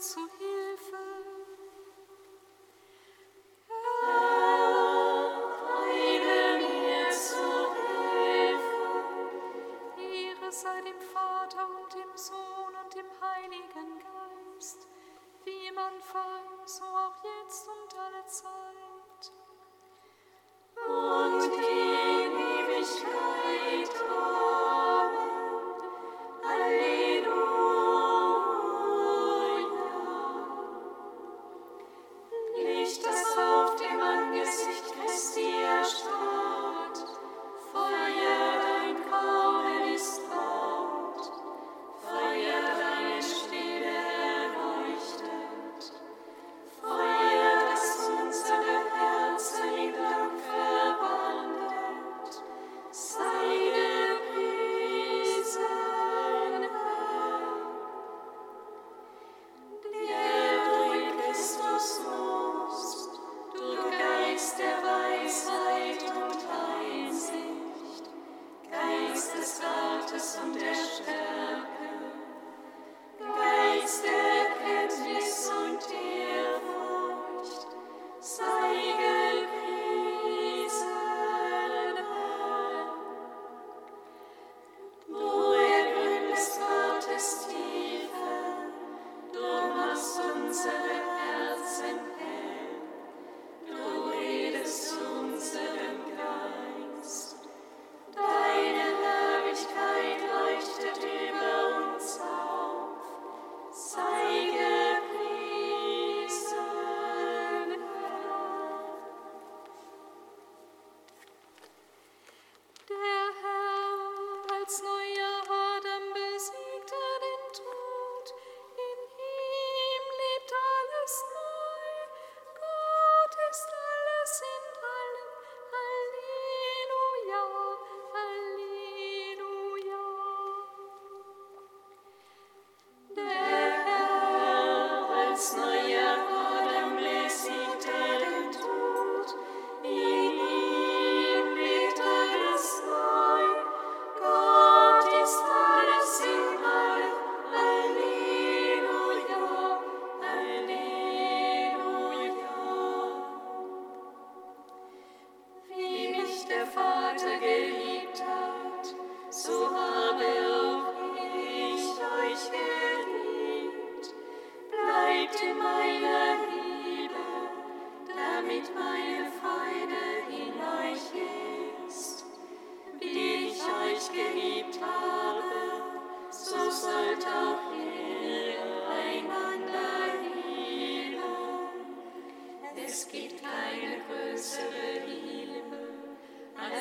zu Hilfe.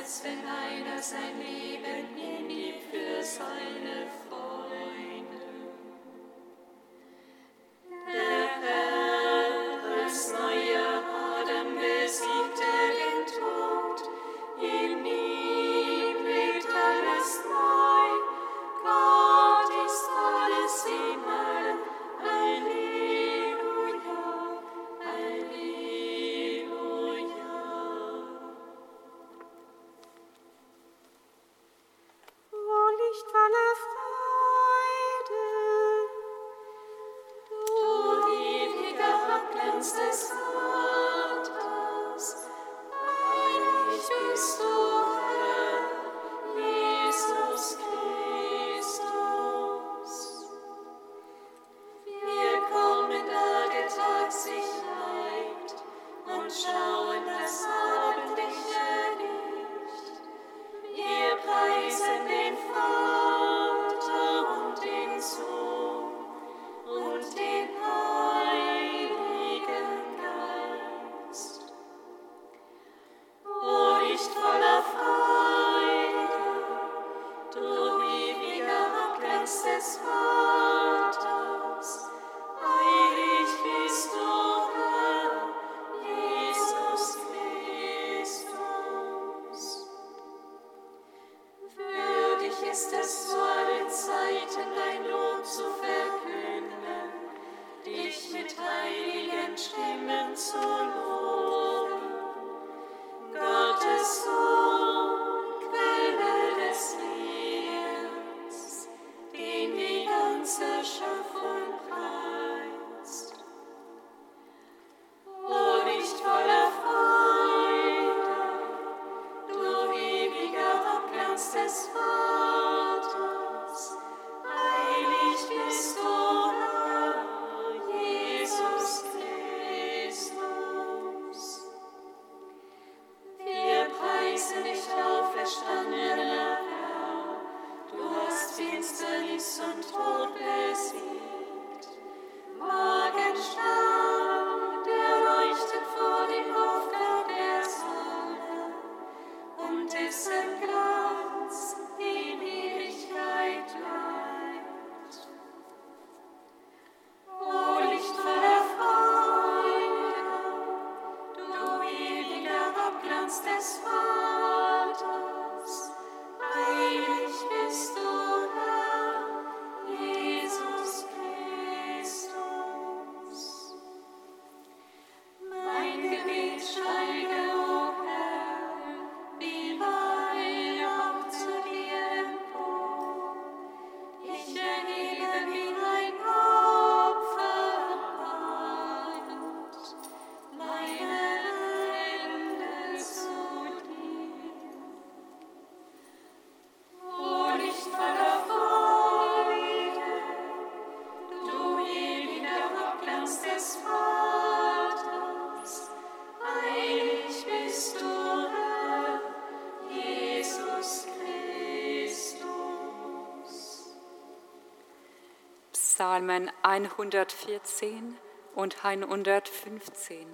Als wenn einer sein Leben sign Psalmen 114 und 115.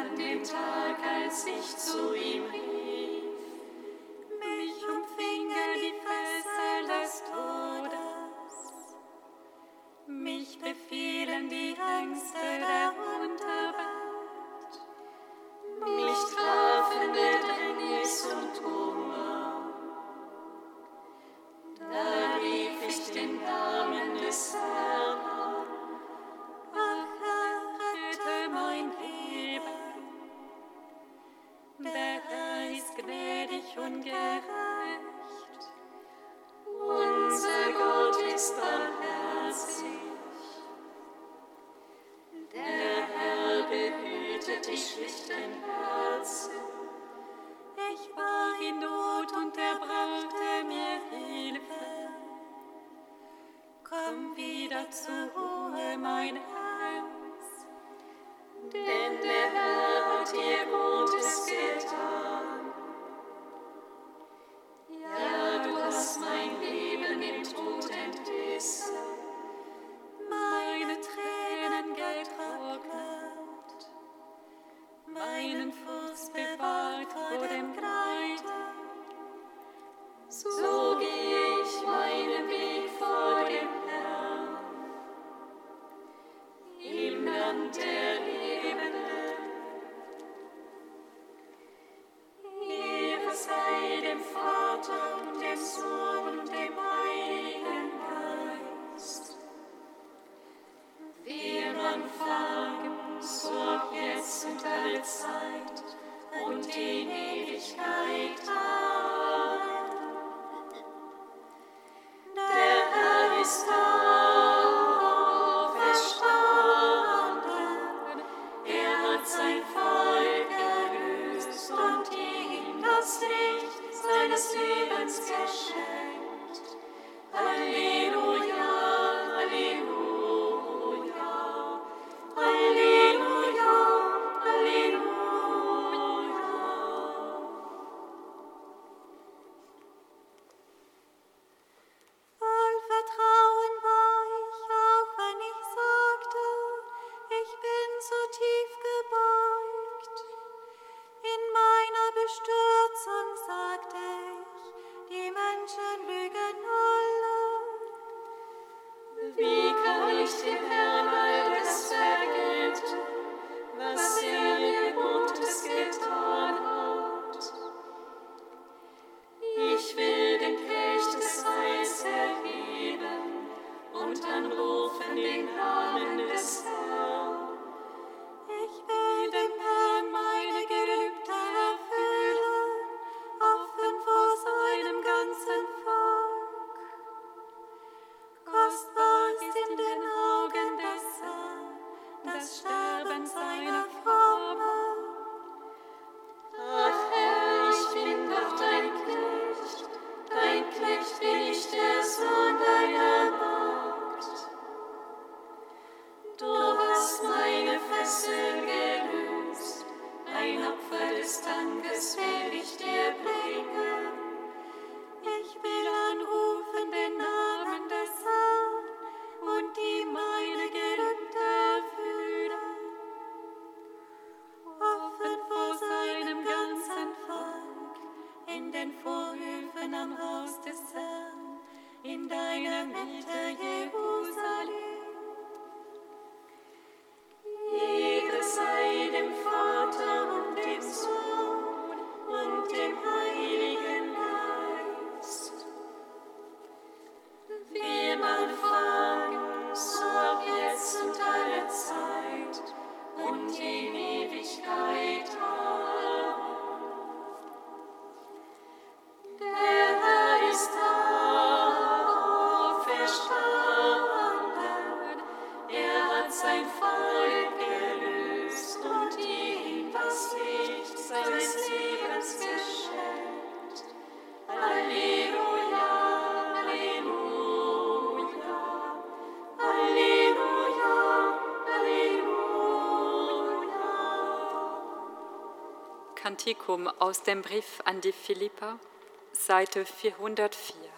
an dem Tag, als ich zu ihm rief. mountain. Kantikum aus dem Brief an die Philipper, Seite 404.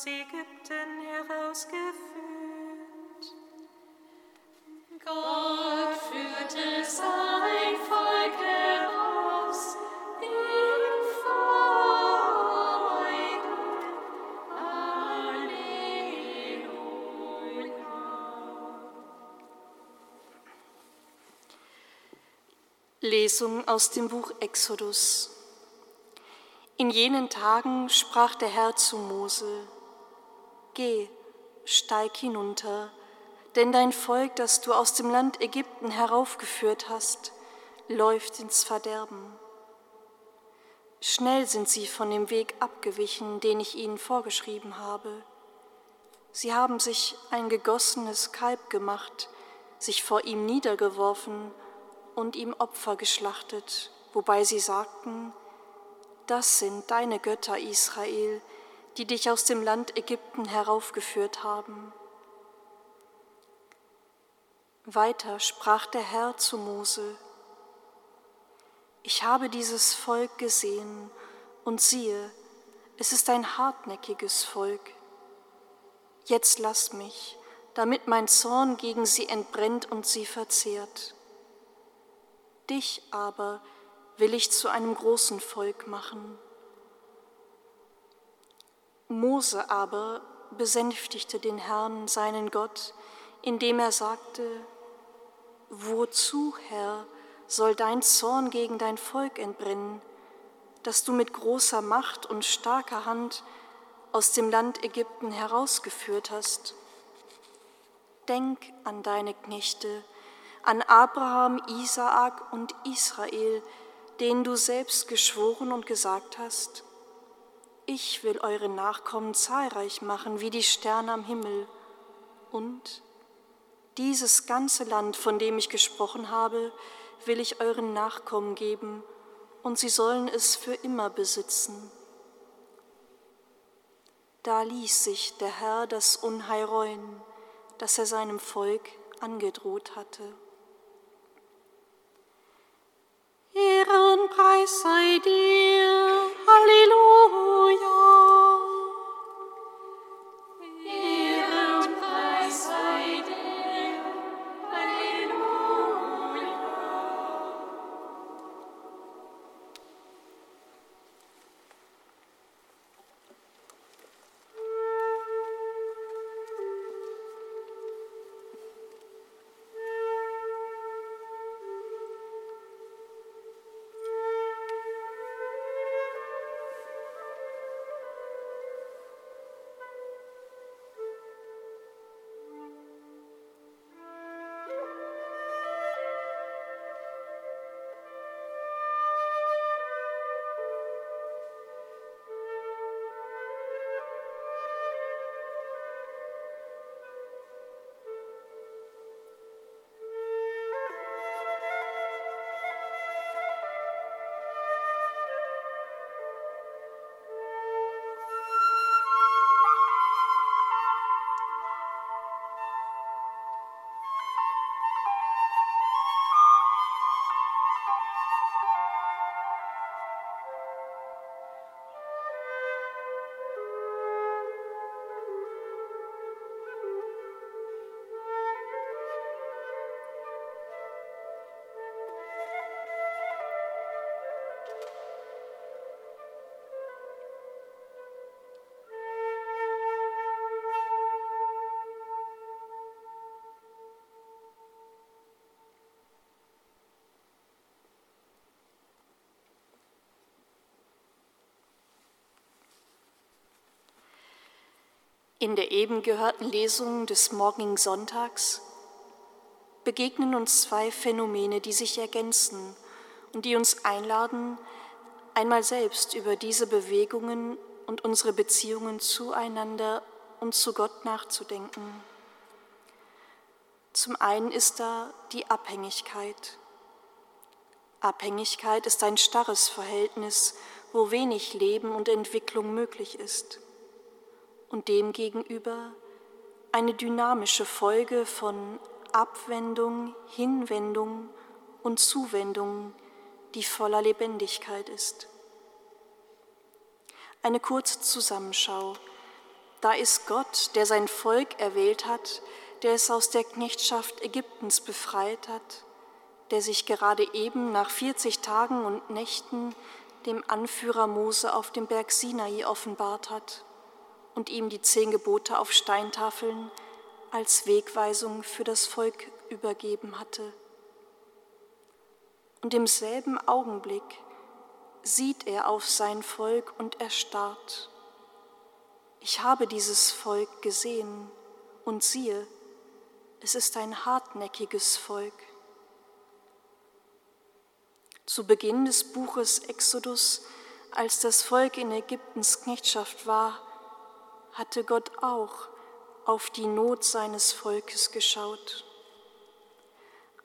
aus Ägypten herausgeführt. Gott führte sein Volk heraus in Freude. Halleluja. Lesung aus dem Buch Exodus. In jenen Tagen sprach der Herr zu Mose, Geh, steig hinunter, denn dein Volk, das du aus dem Land Ägypten heraufgeführt hast, läuft ins Verderben. Schnell sind sie von dem Weg abgewichen, den ich ihnen vorgeschrieben habe. Sie haben sich ein gegossenes Kalb gemacht, sich vor ihm niedergeworfen und ihm Opfer geschlachtet, wobei sie sagten, das sind deine Götter, Israel, die dich aus dem Land Ägypten heraufgeführt haben. Weiter sprach der Herr zu Mose, ich habe dieses Volk gesehen und siehe, es ist ein hartnäckiges Volk. Jetzt lass mich, damit mein Zorn gegen sie entbrennt und sie verzehrt. Dich aber will ich zu einem großen Volk machen. Mose aber besänftigte den Herrn, seinen Gott, indem er sagte, Wozu, Herr, soll dein Zorn gegen dein Volk entbrennen, das du mit großer Macht und starker Hand aus dem Land Ägypten herausgeführt hast? Denk an deine Knechte, an Abraham, Isaak und Israel, denen du selbst geschworen und gesagt hast, ich will eure Nachkommen zahlreich machen wie die Sterne am Himmel und dieses ganze Land, von dem ich gesprochen habe, will ich euren Nachkommen geben, und sie sollen es für immer besitzen. Da ließ sich der Herr das Unheil reuen, das er seinem Volk angedroht hatte. Ehre und Preis sei dir. Halleluja. In der eben gehörten Lesung des morgigen Sonntags begegnen uns zwei Phänomene, die sich ergänzen und die uns einladen, einmal selbst über diese Bewegungen und unsere Beziehungen zueinander und zu Gott nachzudenken. Zum einen ist da die Abhängigkeit. Abhängigkeit ist ein starres Verhältnis, wo wenig Leben und Entwicklung möglich ist und demgegenüber eine dynamische Folge von Abwendung, Hinwendung und Zuwendung, die voller Lebendigkeit ist. Eine kurze Zusammenschau. Da ist Gott, der sein Volk erwählt hat, der es aus der Knechtschaft Ägyptens befreit hat, der sich gerade eben nach 40 Tagen und Nächten dem Anführer Mose auf dem Berg Sinai offenbart hat und ihm die zehn Gebote auf Steintafeln als Wegweisung für das Volk übergeben hatte. Und im selben Augenblick sieht er auf sein Volk und erstarrt. Ich habe dieses Volk gesehen und siehe, es ist ein hartnäckiges Volk. Zu Beginn des Buches Exodus, als das Volk in Ägyptens Knechtschaft war, hatte Gott auch auf die Not seines Volkes geschaut.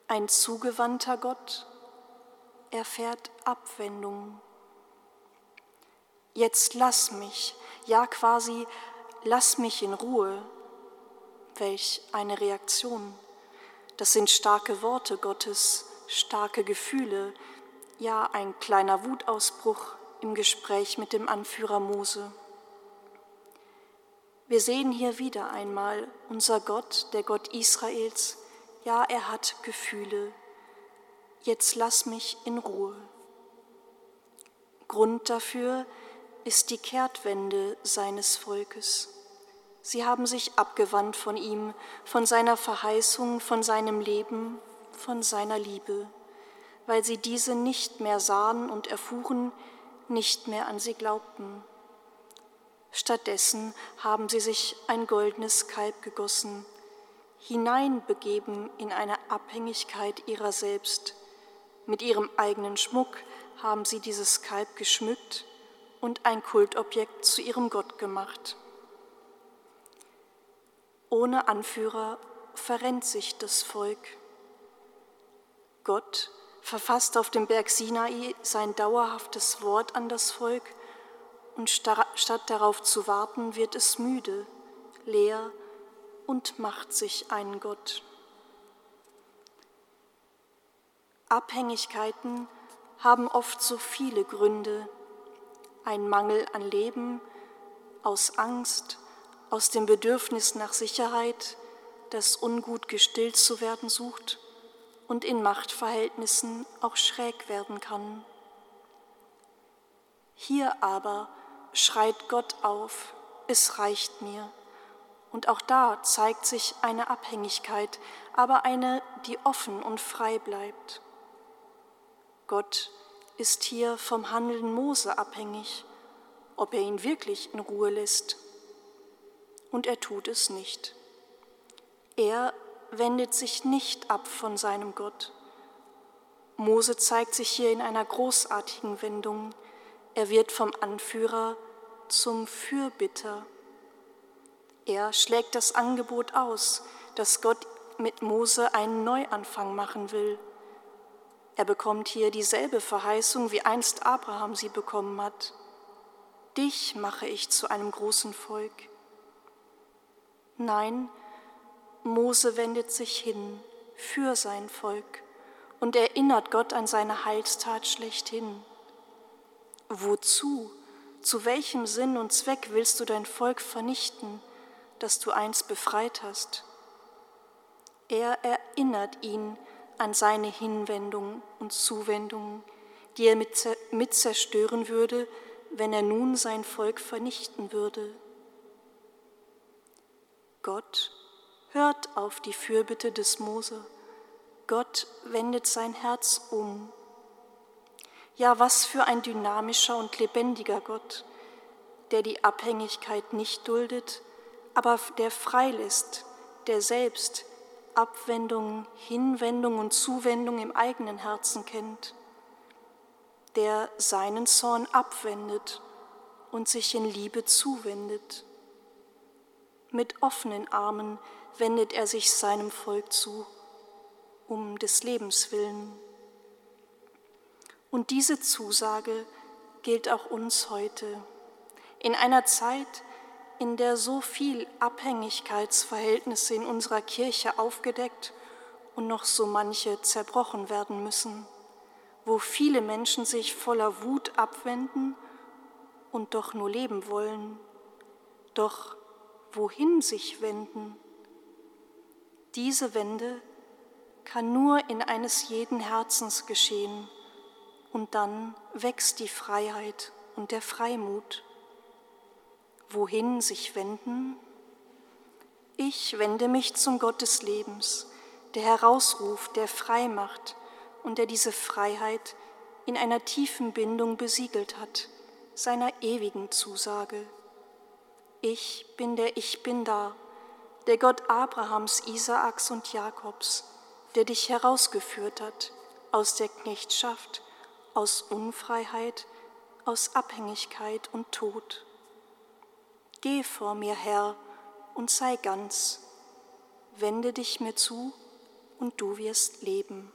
Ein zugewandter Gott erfährt Abwendung. Jetzt lass mich, ja quasi, lass mich in Ruhe. Welch eine Reaktion. Das sind starke Worte Gottes, starke Gefühle, ja ein kleiner Wutausbruch im Gespräch mit dem Anführer Mose. Wir sehen hier wieder einmal unser Gott, der Gott Israels, ja, er hat Gefühle. Jetzt lass mich in Ruhe. Grund dafür ist die Kehrtwende seines Volkes. Sie haben sich abgewandt von ihm, von seiner Verheißung, von seinem Leben, von seiner Liebe, weil sie diese nicht mehr sahen und erfuhren, nicht mehr an sie glaubten. Stattdessen haben sie sich ein goldenes Kalb gegossen, hineinbegeben in eine Abhängigkeit ihrer selbst. Mit ihrem eigenen Schmuck haben sie dieses Kalb geschmückt und ein Kultobjekt zu ihrem Gott gemacht. Ohne Anführer verrennt sich das Volk. Gott verfasst auf dem Berg Sinai sein dauerhaftes Wort an das Volk und statt darauf zu warten, wird es müde, leer und macht sich einen Gott. Abhängigkeiten haben oft so viele Gründe. Ein Mangel an Leben, aus Angst, aus dem Bedürfnis nach Sicherheit, das ungut gestillt zu werden sucht und in Machtverhältnissen auch schräg werden kann. Hier aber schreit Gott auf, es reicht mir. Und auch da zeigt sich eine Abhängigkeit, aber eine, die offen und frei bleibt. Gott ist hier vom Handeln Mose abhängig, ob er ihn wirklich in Ruhe lässt. Und er tut es nicht. Er wendet sich nicht ab von seinem Gott. Mose zeigt sich hier in einer großartigen Wendung. Er wird vom Anführer zum Fürbitter. Er schlägt das Angebot aus, dass Gott mit Mose einen Neuanfang machen will. Er bekommt hier dieselbe Verheißung, wie einst Abraham sie bekommen hat. Dich mache ich zu einem großen Volk. Nein, Mose wendet sich hin für sein Volk und erinnert Gott an seine Heilstat schlechthin. Wozu? Zu welchem Sinn und Zweck willst du dein Volk vernichten, das du einst befreit hast? Er erinnert ihn an seine Hinwendung und Zuwendung, die er mit zerstören würde, wenn er nun sein Volk vernichten würde. Gott hört auf die Fürbitte des Mose. Gott wendet sein Herz um ja, was für ein dynamischer und lebendiger Gott, der die Abhängigkeit nicht duldet, aber der freilässt, der selbst Abwendung, Hinwendung und Zuwendung im eigenen Herzen kennt, der seinen Zorn abwendet und sich in Liebe zuwendet. Mit offenen Armen wendet er sich seinem Volk zu, um des Lebens willen. Und diese Zusage gilt auch uns heute. In einer Zeit, in der so viel Abhängigkeitsverhältnisse in unserer Kirche aufgedeckt und noch so manche zerbrochen werden müssen, wo viele Menschen sich voller Wut abwenden und doch nur leben wollen. Doch wohin sich wenden? Diese Wende kann nur in eines jeden Herzens geschehen und dann wächst die Freiheit und der Freimut. Wohin sich wenden? Ich wende mich zum Gott des Lebens, der herausruft, der frei macht und der diese Freiheit in einer tiefen Bindung besiegelt hat, seiner ewigen Zusage. Ich bin der Ich bin da, der Gott Abrahams, Isaaks und Jakobs, der dich herausgeführt hat aus der Knechtschaft, aus Unfreiheit, aus Abhängigkeit und Tod. Geh vor mir, Herr, und sei ganz, wende dich mir zu, und du wirst leben.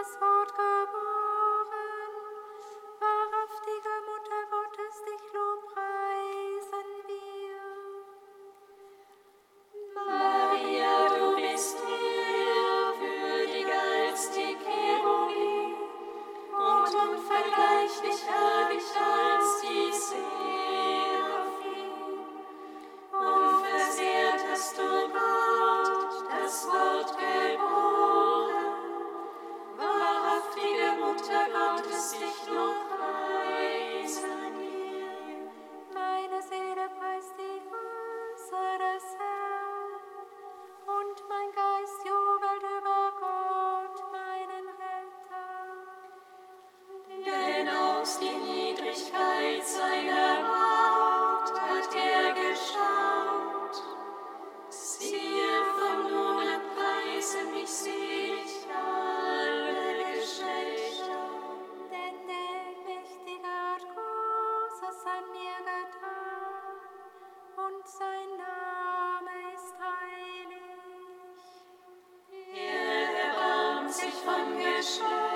us all. Die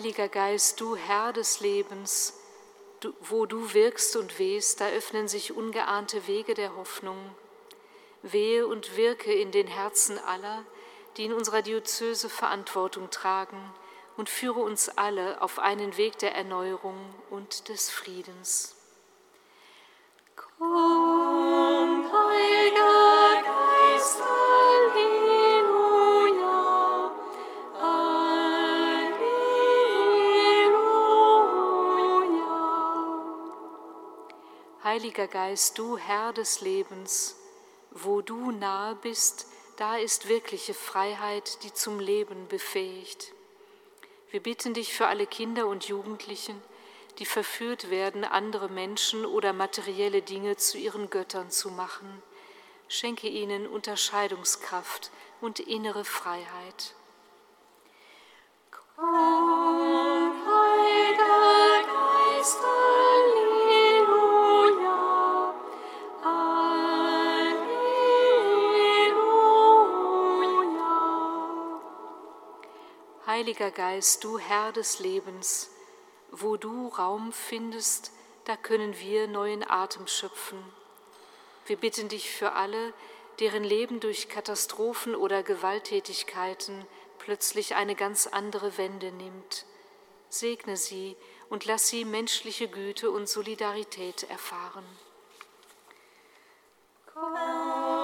Heiliger Geist, du Herr des Lebens, du, wo du wirkst und wehst, da öffnen sich ungeahnte Wege der Hoffnung. Wehe und wirke in den Herzen aller, die in unserer Diözese Verantwortung tragen, und führe uns alle auf einen Weg der Erneuerung und des Friedens. Komm, Heiliger Geist, du Herr des Lebens, wo du nahe bist, da ist wirkliche Freiheit, die zum Leben befähigt. Wir bitten dich für alle Kinder und Jugendlichen, die verführt werden, andere Menschen oder materielle Dinge zu ihren Göttern zu machen. Schenke ihnen Unterscheidungskraft und innere Freiheit. Komm, Heiliger Geist, Heiliger Geist, du Herr des Lebens, wo du Raum findest, da können wir neuen Atem schöpfen. Wir bitten dich für alle, deren Leben durch Katastrophen oder Gewalttätigkeiten plötzlich eine ganz andere Wende nimmt. Segne sie und lass sie menschliche Güte und Solidarität erfahren. Komm,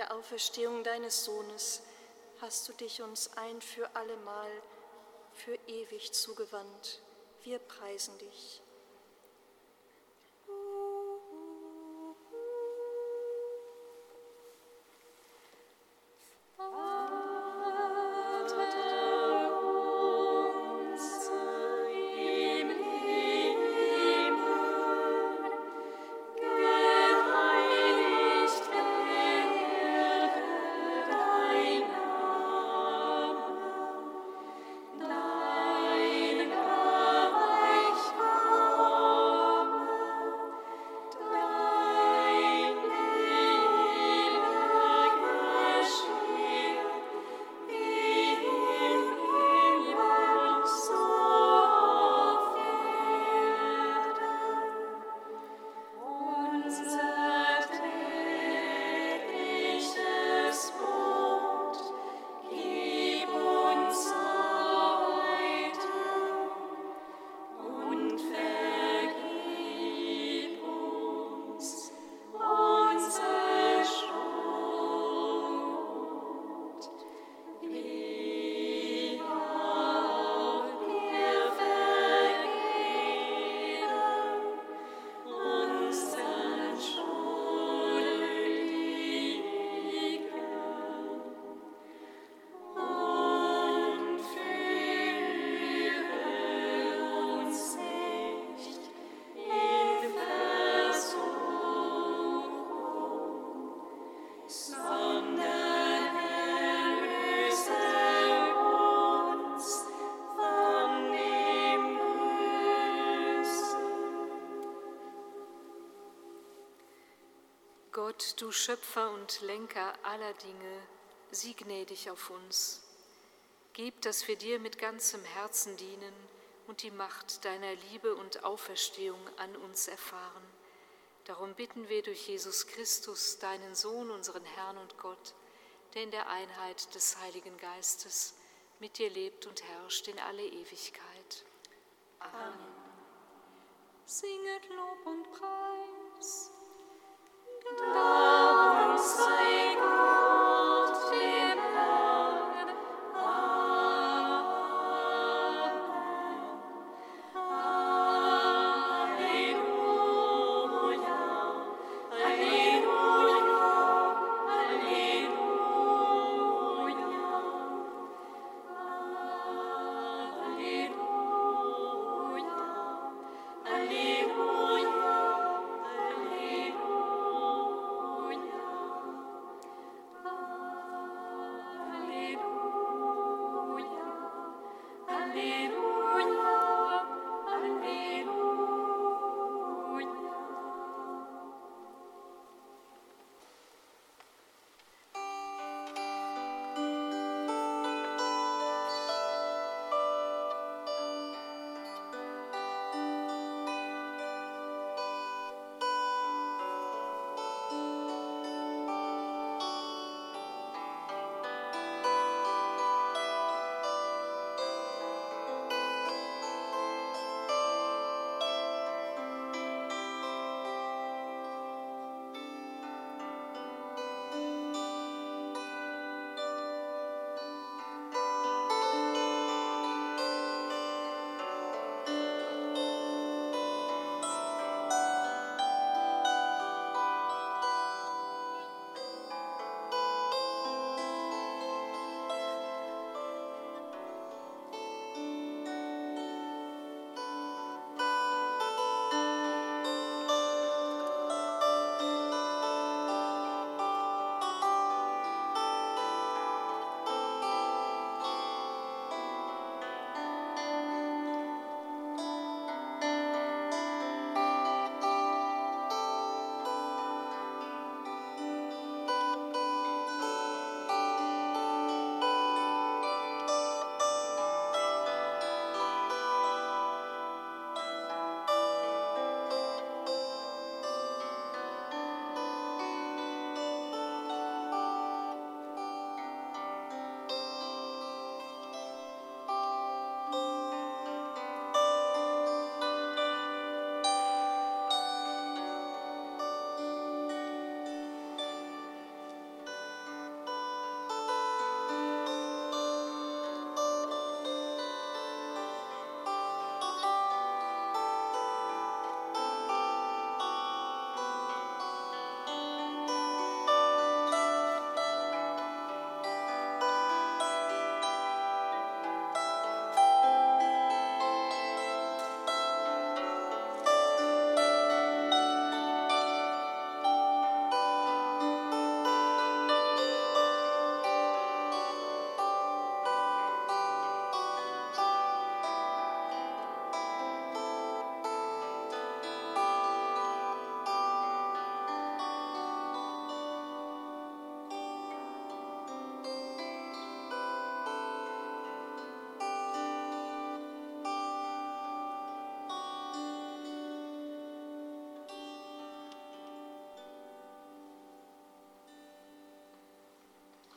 der Auferstehung deines Sohnes hast du dich uns ein für allemal, für ewig zugewandt. Wir preisen dich. Gott, du Schöpfer und Lenker aller Dinge, sieh gnädig auf uns. Gib, dass wir dir mit ganzem Herzen dienen und die Macht deiner Liebe und Auferstehung an uns erfahren. Darum bitten wir durch Jesus Christus, deinen Sohn, unseren Herrn und Gott, der in der Einheit des Heiligen Geistes mit dir lebt und herrscht in alle Ewigkeit. Amen. Singet Lob und Preis. Darum sei Gott.